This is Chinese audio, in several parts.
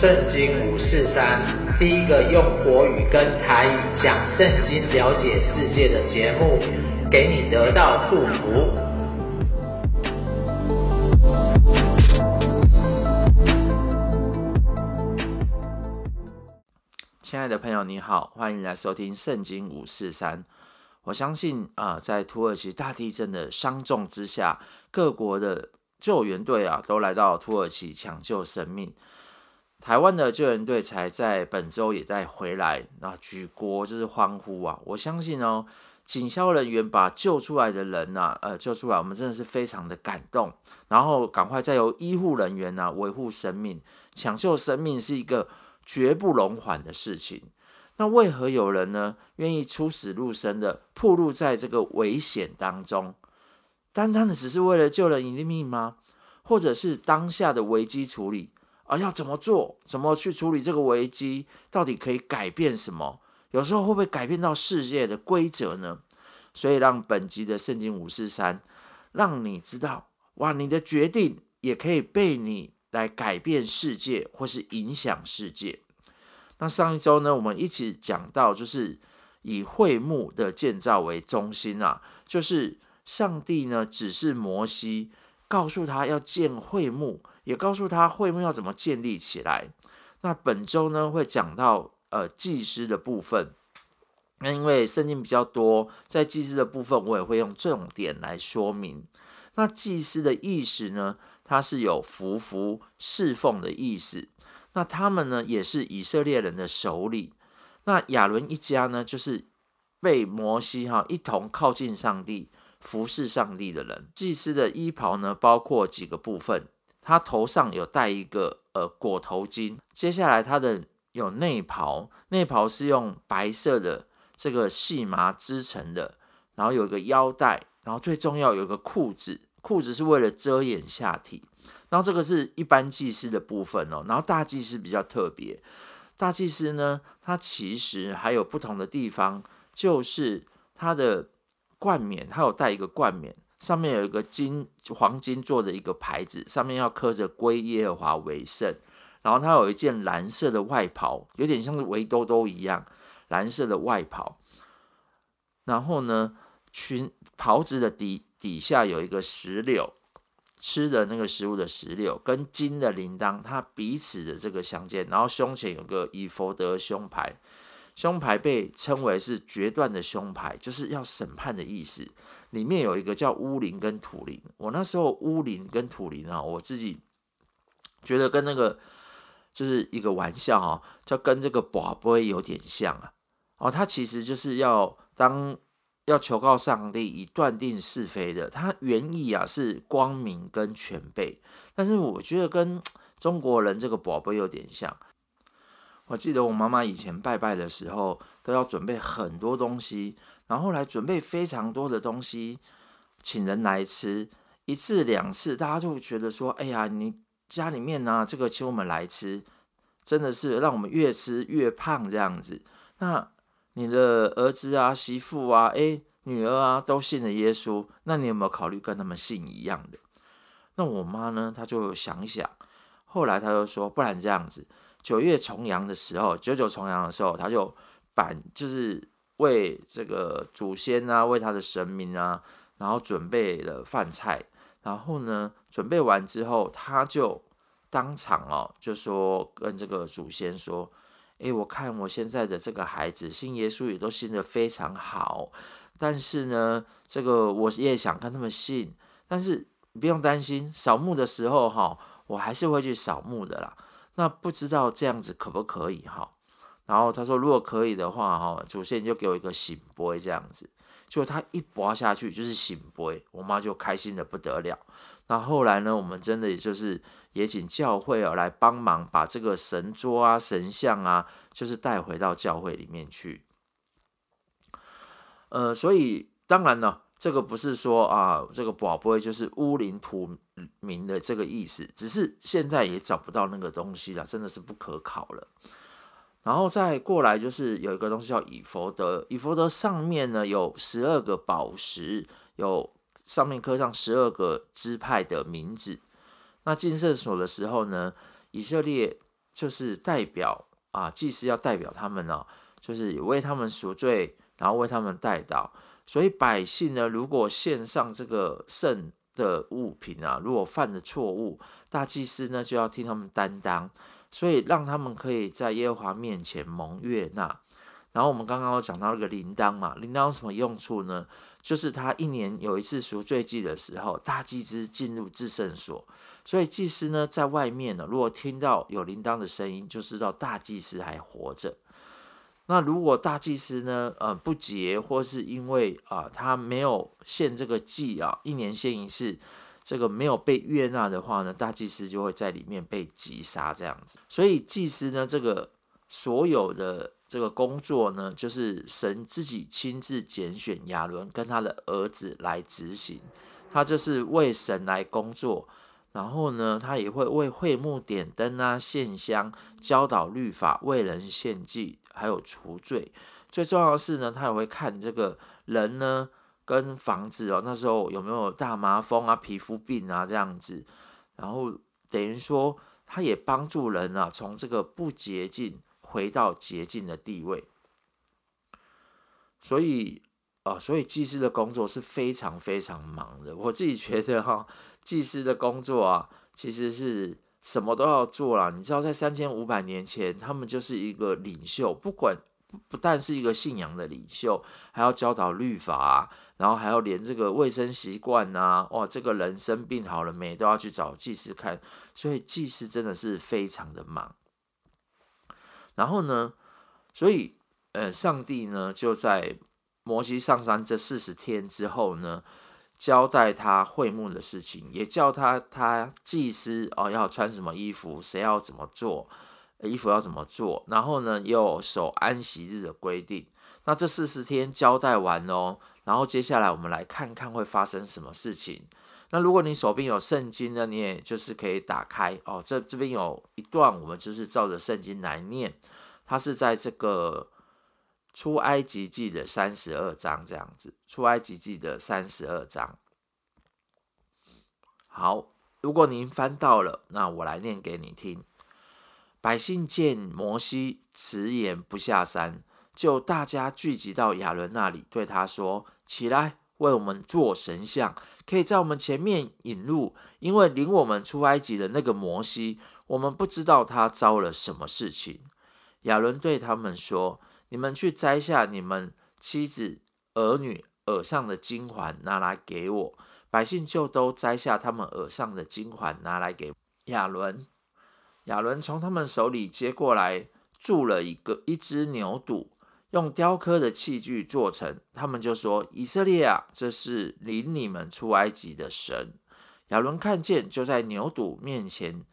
圣经五四三，第一个用国语跟台语讲圣经、了解世界的节目，给你得到祝福。亲爱的朋友，你好，欢迎来收听圣经五四三。我相信啊，在土耳其大地震的伤重之下，各国的救援队啊，都来到土耳其抢救生命。台湾的救援队才在本周也在回来，那举国就是欢呼啊！我相信哦，警消人员把救出来的人呐、啊，呃，救出来，我们真的是非常的感动。然后赶快再由医护人员呐、啊、维护生命，抢救生命是一个绝不容缓的事情。那为何有人呢愿意出死入生的暴露在这个危险当中？单单的只是为了救人一命吗？或者是当下的危机处理？而要怎么做？怎么去处理这个危机？到底可以改变什么？有时候会不会改变到世界的规则呢？所以让本集的圣经五四三，让你知道，哇，你的决定也可以被你来改变世界，或是影响世界。那上一周呢，我们一起讲到，就是以会幕的建造为中心啊，就是上帝呢指示摩西，告诉他要建会幕。也告诉他会幕要怎么建立起来。那本周呢会讲到呃祭司的部分。那因为圣经比较多，在祭司的部分我也会用重点来说明。那祭司的意思呢，它是有服服侍奉的意思。那他们呢也是以色列人的首领。那亚伦一家呢就是被摩西哈一同靠近上帝、服侍上帝的人。祭司的衣袍呢包括几个部分。他头上有戴一个呃裹头巾，接下来他的有内袍，内袍是用白色的这个细麻织成的，然后有一个腰带，然后最重要有一个裤子，裤子是为了遮掩下体，然后这个是一般祭司的部分哦，然后大祭司比较特别，大祭司呢，他其实还有不同的地方，就是他的冠冕，他有戴一个冠冕。上面有一个金黄金做的一个牌子，上面要刻着归耶和华为圣。然后他有一件蓝色的外袍，有点像是围兜兜一样，蓝色的外袍。然后呢，裙袍子的底底下有一个石榴，吃的那个食物的石榴，跟金的铃铛，它彼此的这个相间。然后胸前有个以弗得胸牌。胸牌被称为是决断的胸牌，就是要审判的意思。里面有一个叫乌灵跟土灵。我那时候乌灵跟土灵啊，我自己觉得跟那个就是一个玩笑哈，就跟这个宝贝有点像啊。哦，它其实就是要当要求告上帝以断定是非的。它原意啊是光明跟全备，但是我觉得跟中国人这个宝贝有点像。我记得我妈妈以前拜拜的时候，都要准备很多东西，然后来准备非常多的东西，请人来吃，一次两次，大家就觉得说，哎呀，你家里面呢、这个请我们来吃，真的是让我们越吃越胖这样子。那你的儿子啊、媳妇啊、哎、女儿啊，都信了耶稣，那你有没有考虑跟他们信一样的？那我妈呢，她就想一想，后来她就说，不然这样子。九月重阳的时候，九九重阳的时候，他就办，就是为这个祖先啊，为他的神明啊，然后准备了饭菜，然后呢，准备完之后，他就当场哦，就说跟这个祖先说，诶，我看我现在的这个孩子信耶稣也都信得非常好，但是呢，这个我也想跟他们信，但是你不用担心，扫墓的时候哈，我还是会去扫墓的啦。那不知道这样子可不可以哈？然后他说如果可以的话哈，祖先就给我一个醒杯这样子。结果他一拔下去就是醒杯，我妈就开心的不得了。那后来呢，我们真的也就是也请教会啊来帮忙把这个神桌啊神像啊，就是带回到教会里面去。呃，所以当然了。这个不是说啊，这个宝贝就是乌林土明的这个意思，只是现在也找不到那个东西了，真的是不可考了。然后再过来就是有一个东西叫以弗得，以弗得上面呢有十二个宝石，有上面刻上十二个支派的名字。那进圣所的时候呢，以色列就是代表啊，祭司要代表他们呢、啊，就是为他们赎罪，然后为他们代祷。所以百姓呢，如果献上这个圣的物品啊，如果犯了错误，大祭司呢就要替他们担当，所以让他们可以在耶和华面前蒙悦纳。然后我们刚刚有讲到那个铃铛嘛，铃铛有什么用处呢？就是他一年有一次赎罪祭的时候，大祭司进入至圣所，所以祭司呢在外面呢，如果听到有铃铛的声音，就知道大祭司还活着。那如果大祭司呢，呃不洁，或是因为啊、他没有献这个祭啊，一年献一次，这个没有被悦纳的话呢，大祭司就会在里面被击杀这样子。所以祭司呢，这个所有的。这个工作呢，就是神自己亲自拣选亚伦跟他的儿子来执行，他就是为神来工作，然后呢，他也会为会幕点灯啊、献香、教导律法、为人献祭，还有除罪。最重要的是呢，他也会看这个人呢跟房子哦，那时候有没有大麻风啊、皮肤病啊这样子，然后等于说他也帮助人啊，从这个不洁净。回到洁净的地位，所以、啊，所以祭司的工作是非常非常忙的。我自己觉得哈，祭司的工作啊，其实是什么都要做啦。你知道，在三千五百年前，他们就是一个领袖，不管不不但是一个信仰的领袖，还要教导律法啊，然后还要连这个卫生习惯啊，哇，这个人生病好了没，都要去找祭司看。所以祭司真的是非常的忙。然后呢，所以呃，上帝呢就在摩西上山这四十天之后呢，交代他会幕的事情，也叫他他祭司哦要穿什么衣服，谁要怎么做，衣服要怎么做，然后呢又守安息日的规定。那这四十天交代完哦，然后接下来我们来看看会发生什么事情。那如果你手边有圣经呢，你也就是可以打开哦。这这边有一段，我们就是照着圣经来念。它是在这个出埃及记的三十二章这样子，出埃及记的三十二章。好，如果您翻到了，那我来念给你听。百姓见摩西迟延不下山，就大家聚集到亚伦那里，对他说：“起来。”为我们做神像，可以在我们前面引路，因为领我们出埃及的那个摩西，我们不知道他遭了什么事情。亚伦对他们说：“你们去摘下你们妻子、儿女耳上的金环，拿来给我。”百姓就都摘下他们耳上的金环，拿来给亚伦。亚伦从他们手里接过来，铸了一个一只牛犊。用雕刻的器具做成，他们就说：“以色列啊，这是领你们出埃及的神。”亚伦看见，就在牛犊面前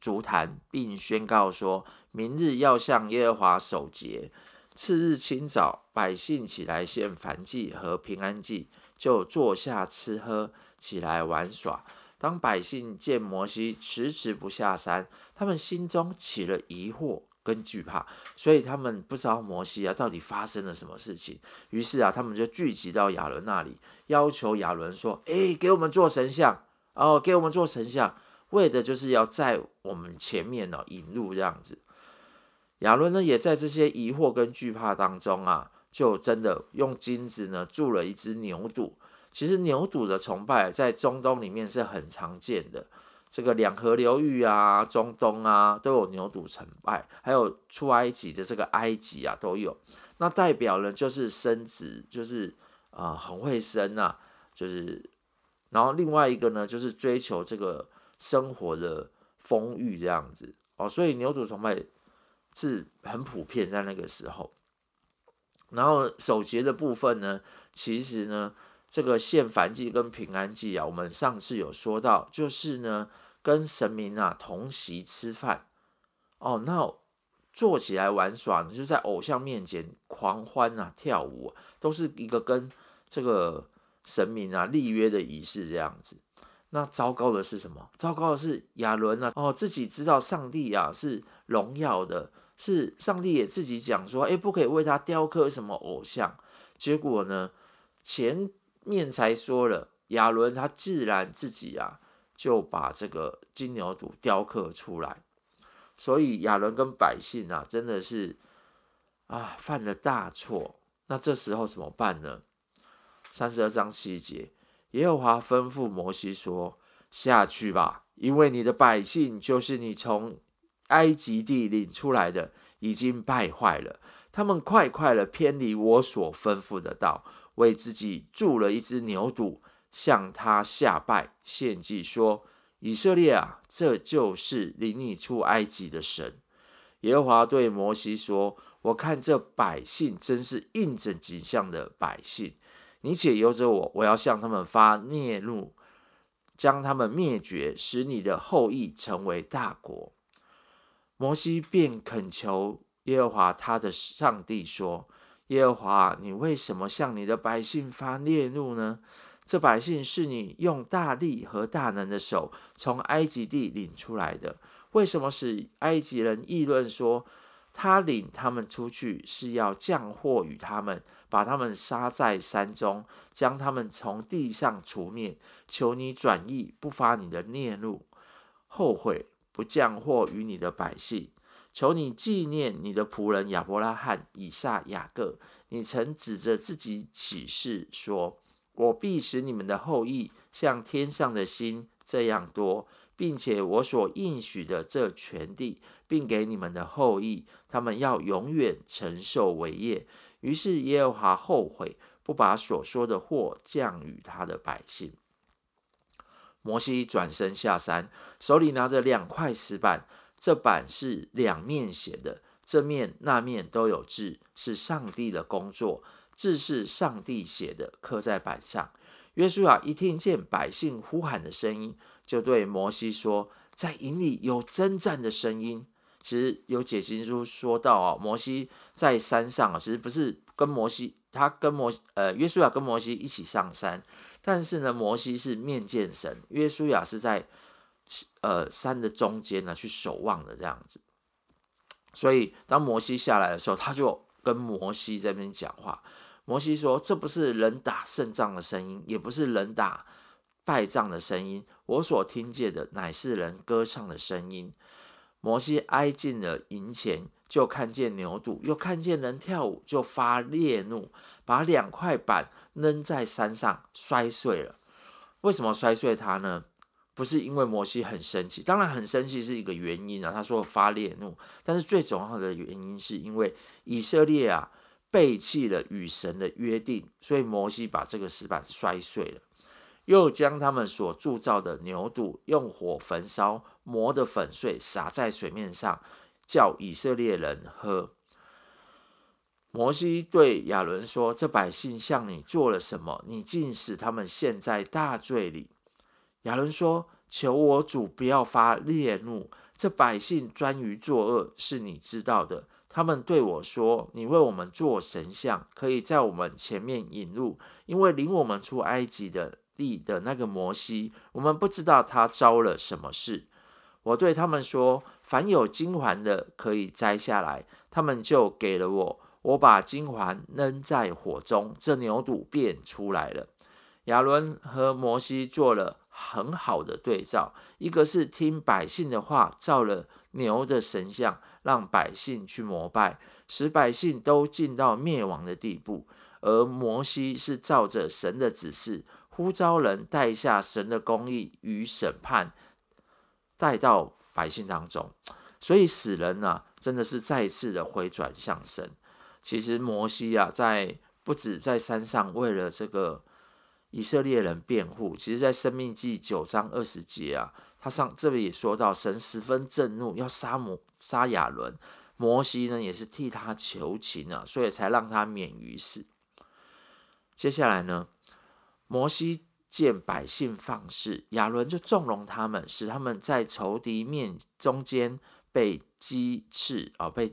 足坛，并宣告说：“明日要向耶和华守节。”次日清早，百姓起来献燔祭和平安祭，就坐下吃喝，起来玩耍。当百姓见摩西迟迟不下山，他们心中起了疑惑。跟惧怕，所以他们不知道摩西啊到底发生了什么事情。于是啊，他们就聚集到亚伦那里，要求亚伦说：“诶，给我们做神像哦，给我们做神像，为的就是要在我们前面呢、引路这样子。”亚伦呢也在这些疑惑跟惧怕当中啊，就真的用金子呢铸了一只牛犊。其实牛犊的崇拜在中东里面是很常见的。这个两河流域啊，中东啊，都有牛犊崇拜，还有出埃及的这个埃及啊都有。那代表呢就是生殖，就是啊、很会生啊，就是，然后另外一个呢就是追求这个生活的丰裕这样子哦，所以牛犊崇拜是很普遍在那个时候。然后守节的部分呢，其实呢。这个献燔祭跟平安祭啊，我们上次有说到，就是呢跟神明啊同席吃饭哦，那坐起来玩耍，就在偶像面前狂欢啊跳舞，都是一个跟这个神明啊立约的仪式这样子。那糟糕的是什么？糟糕的是亚伦啊哦，自己知道上帝啊是荣耀的，是上帝也自己讲说，哎，不可以为他雕刻什么偶像。结果呢前。面才说了，亚伦他自然自己啊就把这个金牛犊雕刻出来，所以亚伦跟百姓啊，真的是啊犯了大错。那这时候怎么办呢？三十二章七节，耶和华吩咐摩西说：“下去吧，因为你的百姓就是你从埃及地领出来的，已经败坏了。他们快快的偏离我所吩咐的道，为自己铸了一只牛犊，向他下拜献祭，说：以色列啊，这就是领你出埃及的神。”耶和华对摩西说。我看这百姓真是应着景象的百姓，你且由着我，我要向他们发孽怒，将他们灭绝，使你的后裔成为大国。摩西便恳求耶和华他的上帝说：耶和华，你为什么向你的百姓发烈怒呢？这百姓是你用大力和大能的手从埃及地领出来的，为什么使埃及人议论说？他领他们出去是要降祸与他们，把他们杀在山中，将他们从地上除灭。求你转意，不发你的烈怒，后悔不降祸于你的百姓。求你纪念你的仆人亚伯拉罕、以撒、雅各。你曾指着自己起誓说：“我必使你们的后裔像天上的星这样多。”并且我所应许的这全地，并给你们的后裔，他们要永远承受为业。于是耶和华后悔，不把所说的祸降与他的百姓。摩西转身下山，手里拿着两块石板，这板是两面写的，这面那面都有字，是上帝的工作，字是上帝写的，刻在板上。约书亚一听见百姓呼喊的声音，就对摩西说：“在营里有征战的声音。”其实有解经书说到啊，摩西在山上啊，其实不是跟摩西，他跟摩呃约书亚跟摩西一起上山，但是呢，摩西是面见神，约书亚是在呃山的中间呢去守望的这样子。所以当摩西下来的时候，他就跟摩西这边讲话。摩西说：“这不是人打胜仗的声音，也不是人打败仗的声音。我所听见的乃是人歌唱的声音。”摩西挨近了营前，就看见牛犊，又看见人跳舞，就发烈怒，把两块板扔在山上，摔碎了。为什么摔碎它呢？不是因为摩西很生气，当然很生气是一个原因啊。他说发烈怒，但是最重要的原因是因为以色列啊。背弃了与神的约定，所以摩西把这个石板摔碎了，又将他们所铸造的牛肚用火焚烧，磨得粉碎，洒在水面上，叫以色列人喝。摩西对亚伦说：“这百姓向你做了什么？你竟使他们陷在大罪里？”亚伦说：“求我主不要发烈怒，这百姓专于作恶，是你知道的。”他们对我说：“你为我们做神像，可以在我们前面引路，因为领我们出埃及的的那个摩西，我们不知道他遭了什么事。”我对他们说：“凡有金环的，可以摘下来。”他们就给了我，我把金环扔在火中，这牛肚便出来了。亚伦和摩西做了很好的对照，一个是听百姓的话，造了牛的神像。让百姓去膜拜，使百姓都进到灭亡的地步。而摩西是照着神的指示，呼召人带下神的公义与审判，带到百姓当中。所以死人呢、啊，真的是再一次的回转向神。其实摩西啊，在不止在山上为了这个以色列人辩护，其实在生命记九章二十节啊。他上这里也说到，神十分震怒，要杀摩杀亚伦，摩西呢也是替他求情啊，所以才让他免于死。接下来呢，摩西见百姓放肆，亚伦就纵容他们，使他们在仇敌面中间被讥刺啊，被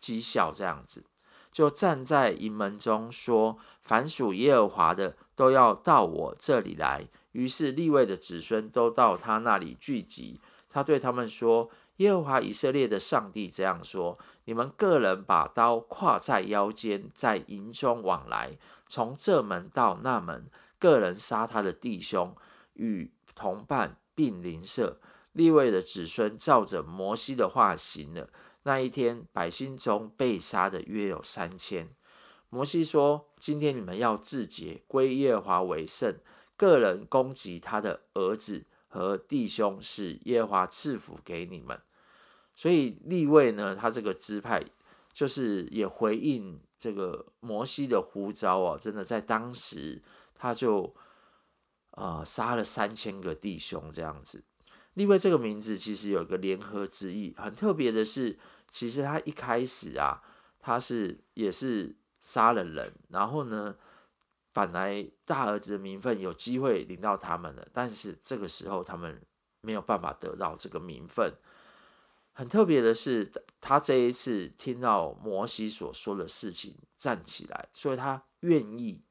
讥笑这样子，就站在营门中说：凡属耶和华的，都要到我这里来。于是利未的子孙都到他那里聚集。他对他们说：“耶和华以色列的上帝这样说：你们个人把刀挎在腰间，在营中往来，从这门到那门，个人杀他的弟兄与同伴并邻舍。利未的子孙照着摩西的话行了。那一天，百姓中被杀的约有三千。摩西说：“今天你们要自洁，归耶和华为圣，个人攻击他的儿子和弟兄，是耶和华赐福给你们。”所以利未呢，他这个支派就是也回应这个摩西的呼召啊，真的在当时他就、呃、杀了三千个弟兄这样子。利未这个名字其实有一个联合之意，很特别的是，其实他一开始啊，他是也是杀了人，然后呢，本来大儿子的名分有机会领到他们了，但是这个时候他们没有办法得到这个名分。很特别的是，他这一次听到摩西所说的事情，站起来，所以他愿意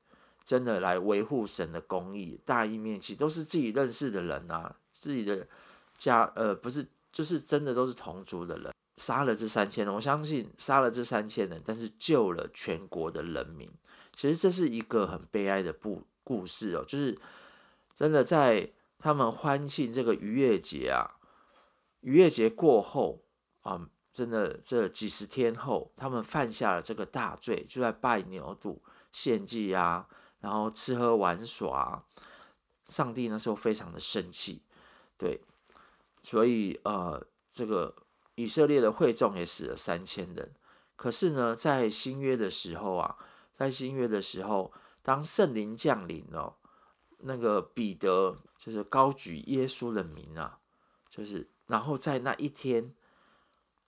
真的来维护神的公义。大义灭亲都是自己认识的人啊，自己的家呃不是，就是真的都是同族的人，杀了这三千人，我相信杀了这三千人，但是救了全国的人民。其实这是一个很悲哀的故故事哦，就是真的在他们欢庆这个逾越节啊。逾越节过后啊，真的这几十天后，他们犯下了这个大罪，就在拜牛肚献祭啊，然后吃喝玩耍。上帝那时候非常的生气，对，所以呃，这个以色列的会众也死了三千人。可是呢，在新约的时候啊，在新约的时候，当圣灵降临哦，那个彼得就是高举耶稣的名啊，就是。然后在那一天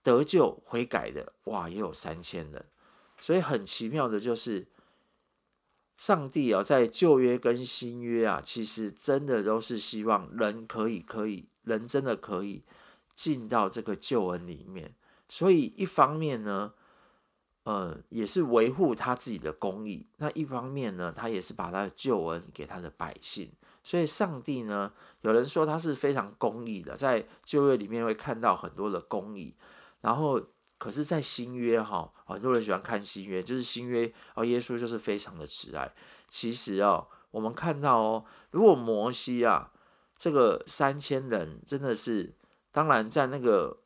得救悔改的，哇，也有三千人。所以很奇妙的就是，上帝啊，在旧约跟新约啊，其实真的都是希望人可以可以，人真的可以进到这个救恩里面。所以一方面呢，呃，也是维护他自己的公义；那一方面呢，他也是把他的救恩给他的百姓。所以上帝呢，有人说他是非常公义的，在旧约里面会看到很多的公义，然后可是，在新约哈，很多人喜欢看新约，就是新约哦，耶稣就是非常的慈爱。其实哦，我们看到哦，如果摩西啊，这个三千人真的是，当然在那个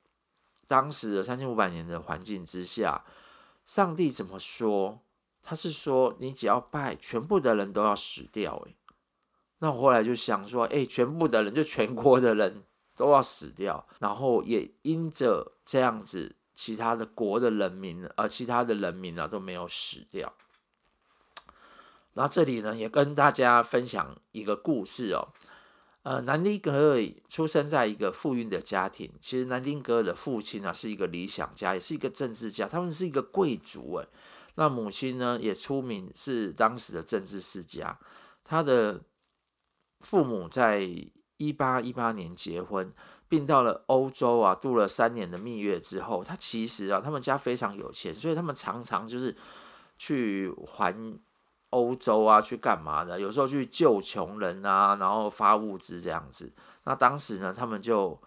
当时的三千五百年的环境之下，上帝怎么说？他是说，你只要拜，全部的人都要死掉，诶那我后来就想说，哎，全部的人就全国的人都要死掉，然后也因着这样子，其他的国的人民，呃，其他的人民啊都没有死掉。那这里呢，也跟大家分享一个故事哦。呃，南丁格尔出生在一个富裕的家庭，其实南丁格尔的父亲啊是一个理想家，也是一个政治家，他们是一个贵族哎。那母亲呢也出名是当时的政治世家，他的。父母在一八一八年结婚，并到了欧洲啊，度了三年的蜜月之后，他其实啊，他们家非常有钱，所以他们常常就是去环欧洲啊，去干嘛的？有时候去救穷人啊，然后发物资这样子。那当时呢，他们就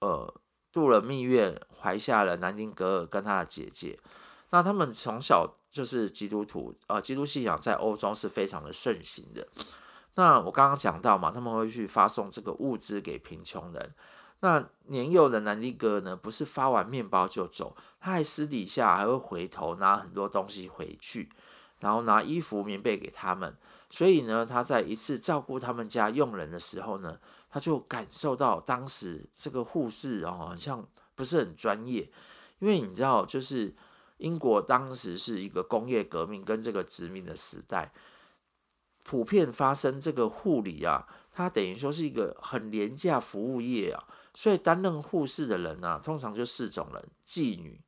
呃度了蜜月，怀下了南丁格尔跟他的姐姐。那他们从小就是基督徒，呃，基督信仰在欧洲是非常的盛行的。那我刚刚讲到嘛，他们会去发送这个物资给贫穷人。那年幼的南丁格尔呢，不是发完面包就走，他还私底下还会回头拿很多东西回去，然后拿衣服、棉被给他们。所以呢，他在一次照顾他们家佣人的时候呢，他就感受到当时这个护士哦，好像不是很专业，因为你知道，就是英国当时是一个工业革命跟这个殖民的时代。普遍发生这个护理啊，它等于说是一个很廉价服务业啊，所以担任护士的人啊，通常就四种人：妓女、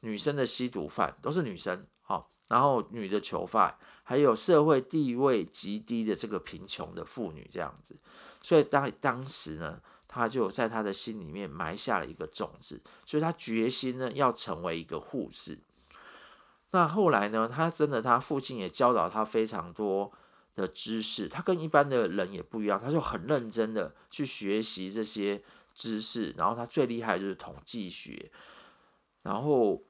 女生的吸毒犯，都是女生，好，然后女的囚犯，还有社会地位极低的这个贫穷的妇女这样子。所以当当时呢，他就在他的心里面埋下了一个种子，所以他决心呢要成为一个护士。那后来呢，他真的他父亲也教导他非常多。的知识，他跟一般的人也不一样，他就很认真的去学习这些知识，然后他最厉害就是统计学，然后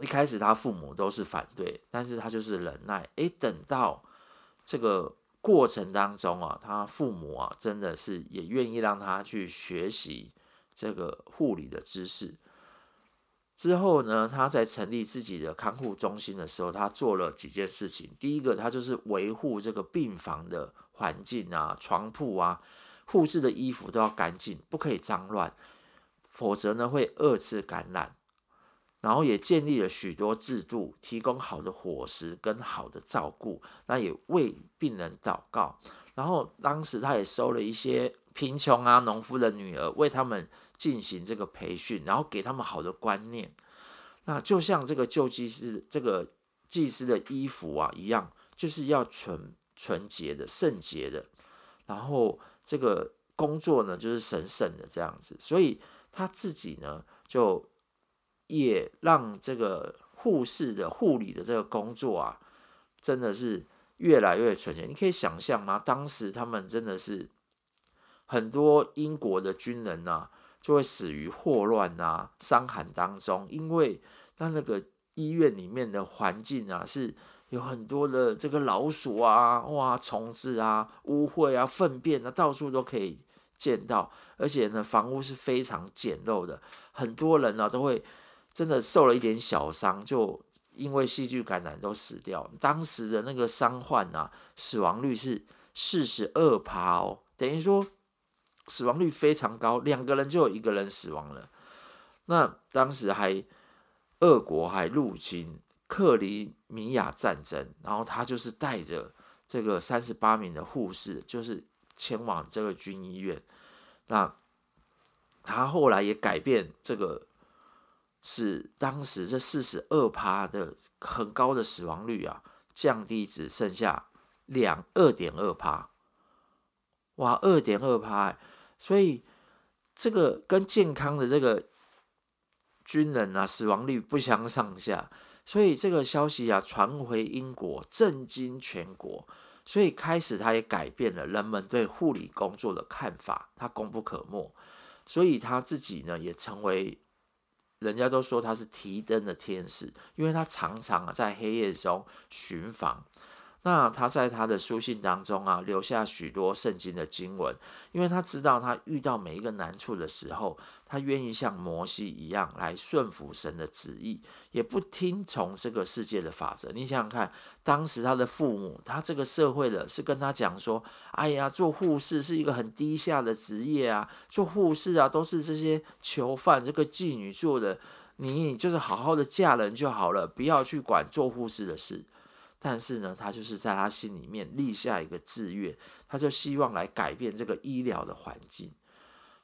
一开始他父母都是反对，但是他就是忍耐，诶，等到这个过程当中啊，他父母啊，真的是也愿意让他去学习这个护理的知识。之后呢，他在成立自己的看护中心的时候，他做了几件事情。第一个，他就是维护这个病房的环境啊，床铺啊，护士的衣服都要干净，不可以脏乱，否则呢会二次感染。然后也建立了许多制度，提供好的伙食跟好的照顾，那也为病人祷告。然后当时他也收了一些贫穷啊农夫的女儿，为他们进行这个培训，然后给他们好的观念。那就像这个救济师这个祭司的衣服啊一样，就是要纯纯洁的圣洁的。然后这个工作呢就是神圣的这样子，所以他自己呢就。也让这个护士的护理的这个工作啊，真的是越来越纯洁。你可以想象吗？当时他们真的是很多英国的军人呐、啊，就会死于霍乱啊、伤寒当中，因为他那个医院里面的环境啊，是有很多的这个老鼠啊、哇虫子啊、污秽啊、粪便啊，到处都可以见到，而且呢，房屋是非常简陋的，很多人呢、啊、都会。真的受了一点小伤，就因为细菌感染都死掉。当时的那个伤患啊，死亡率是四十二趴哦，等于说死亡率非常高，两个人就有一个人死亡了。那当时还俄国还入侵克里米亚战争，然后他就是带着这个三十八名的护士，就是前往这个军医院。那他后来也改变这个。使当时这四十二趴的很高的死亡率啊，降低只剩下两二点二趴，哇，二点二趴，所以这个跟健康的这个军人啊，死亡率不相上下，所以这个消息啊传回英国，震惊全国，所以开始他也改变了人们对护理工作的看法，他功不可没，所以他自己呢也成为。人家都说他是提灯的天使，因为他常常在黑夜中巡访。那他在他的书信当中啊留下许多圣经的经文，因为他知道他遇到每一个难处的时候，他愿意像摩西一样来顺服神的旨意，也不听从这个世界的法则。你想想看，当时他的父母，他这个社会的是跟他讲说：“哎呀，做护士是一个很低下的职业啊，做护士啊都是这些囚犯、这个妓女做的，你就是好好的嫁人就好了，不要去管做护士的事。”但是呢，他就是在他心里面立下一个志愿，他就希望来改变这个医疗的环境。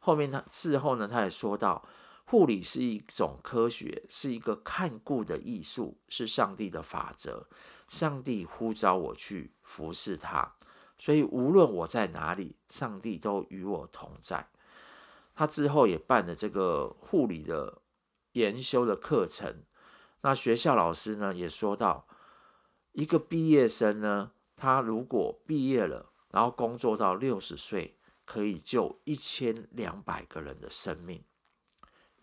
后面他事后呢，他也说到，护理是一种科学，是一个看顾的艺术，是上帝的法则。上帝呼召我去服侍他，所以无论我在哪里，上帝都与我同在。他之后也办了这个护理的研修的课程。那学校老师呢也说到。一个毕业生呢，他如果毕业了，然后工作到六十岁，可以救一千两百个人的生命，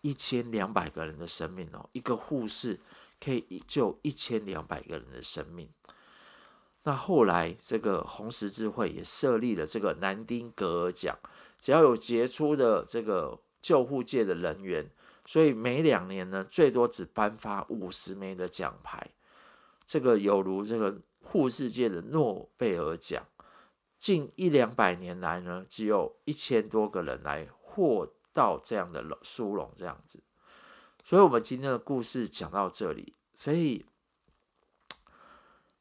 一千两百个人的生命哦，一个护士可以救一千两百个人的生命。那后来这个红十字会也设立了这个南丁格尔奖，只要有杰出的这个救护界的人员，所以每两年呢，最多只颁发五十枚的奖牌。这个有如这个护士界的诺贝尔奖，近一两百年来呢，只有一千多个人来获到这样的殊荣，这样子。所以，我们今天的故事讲到这里。所以，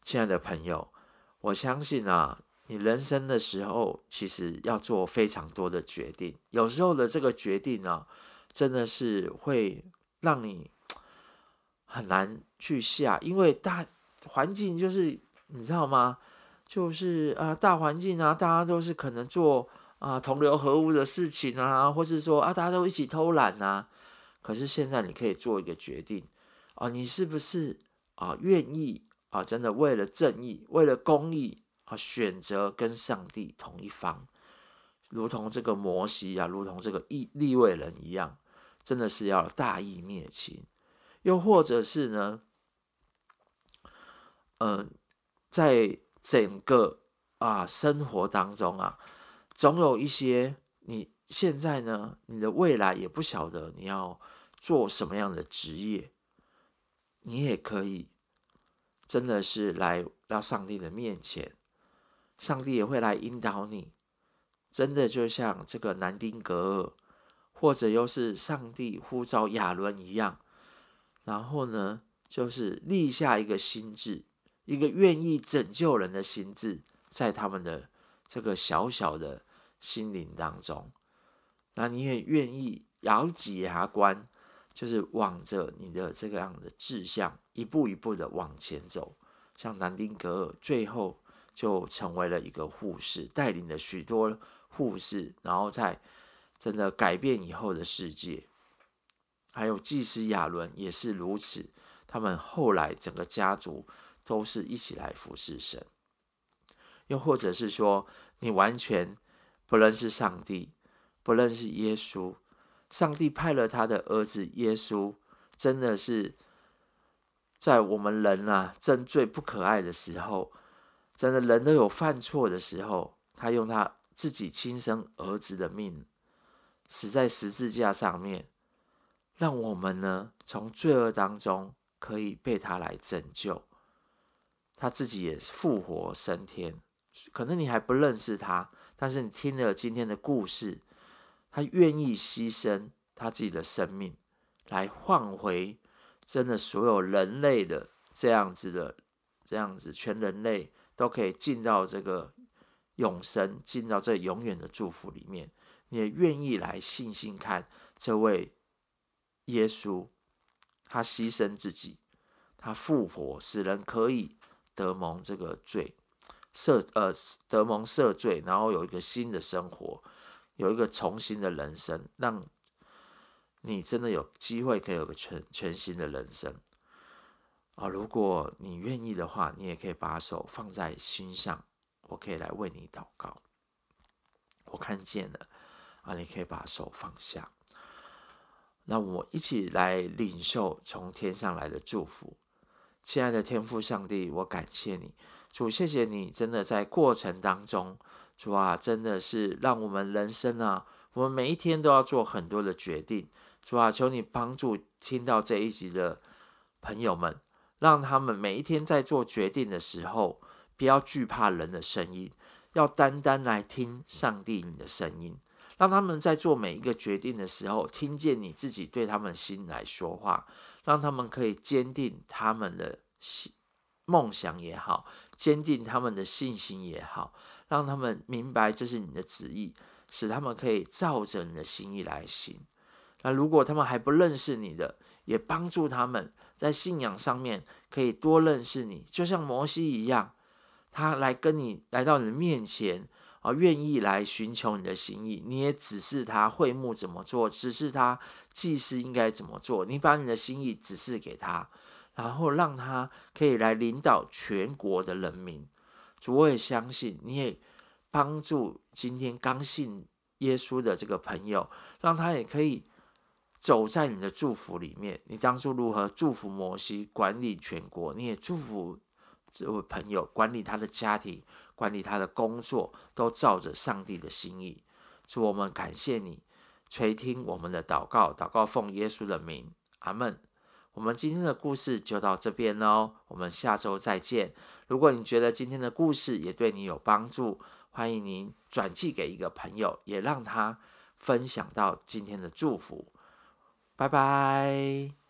亲爱的朋友，我相信啊，你人生的时候，其实要做非常多的决定。有时候的这个决定呢，真的是会让你 很难去下，因为大。环境就是你知道吗？就是啊，大环境啊，大家都是可能做啊同流合污的事情啊，或是说啊，大家都一起偷懒啊。可是现在你可以做一个决定啊，你是不是啊愿意啊真的为了正义、为了公义啊选择跟上帝同一方，如同这个摩西啊，如同这个利利未人一样，真的是要大义灭亲，又或者是呢？嗯，在整个啊生活当中啊，总有一些你现在呢，你的未来也不晓得你要做什么样的职业，你也可以真的是来到上帝的面前，上帝也会来引导你，真的就像这个南丁格尔，或者又是上帝呼召亚伦一样，然后呢，就是立下一个心智，一个愿意拯救人的心智，在他们的这个小小的心灵当中，那你也愿意咬紧牙关，就是往着你的这个样的志向，一步一步的往前走。像南丁格尔最后就成为了一个护士，带领了许多护士，然后在真的改变以后的世界。还有祭司亚伦也是如此，他们后来整个家族都是一起来服侍神。又或者是说，你完全不认识上帝，不认识耶稣，上帝派了他的儿子耶稣，真的是在我们人啊，真最不可爱的时候，真的人都有犯错的时候，他用他自己亲生儿子的命，死在十字架上面，让我们呢，从罪恶当中可以被他来拯救，他自己也复活升天。可能你还不认识他，但是你听了今天的故事，他愿意牺牲他自己的生命，来换回真的所有人类的这样子的这样子，全人类都可以进到这个永生，进到这永远的祝福里面。你也愿意来信信看这位耶稣，他牺牲自己，他复活，使人可以得蒙这个罪。赦呃得蒙赦罪，然后有一个新的生活，有一个重新的人生，让你真的有机会可以有个全全新的人生啊！如果你愿意的话，你也可以把手放在心上，我可以来为你祷告。我看见了啊，你可以把手放下。那我一起来领受从天上来的祝福，亲爱的天父上帝，我感谢你。主，谢谢你，真的在过程当中，主啊，真的是让我们人生啊，我们每一天都要做很多的决定。主啊，求你帮助听到这一集的朋友们，让他们每一天在做决定的时候，不要惧怕人的声音，要单单来听上帝你的声音，让他们在做每一个决定的时候，听见你自己对他们心来说话，让他们可以坚定他们的心。梦想也好，坚定他们的信心也好，让他们明白这是你的旨意，使他们可以照着你的心意来行。那如果他们还不认识你的，也帮助他们在信仰上面可以多认识你，就像摩西一样，他来跟你来到你的面前啊，愿意来寻求你的心意，你也指示他会幕怎么做，指示他祭司应该怎么做，你把你的心意指示给他。然后让他可以来领导全国的人民。主，我也相信你也帮助今天刚信耶稣的这个朋友，让他也可以走在你的祝福里面。你当初如何祝福摩西管理全国，你也祝福这位朋友管理他的家庭，管理他的工作，都照着上帝的心意。主，我们感谢你垂听我们的祷告，祷告奉耶稣的名，阿门。我们今天的故事就到这边喽，我们下周再见。如果你觉得今天的故事也对你有帮助，欢迎您转寄给一个朋友，也让他分享到今天的祝福。拜拜。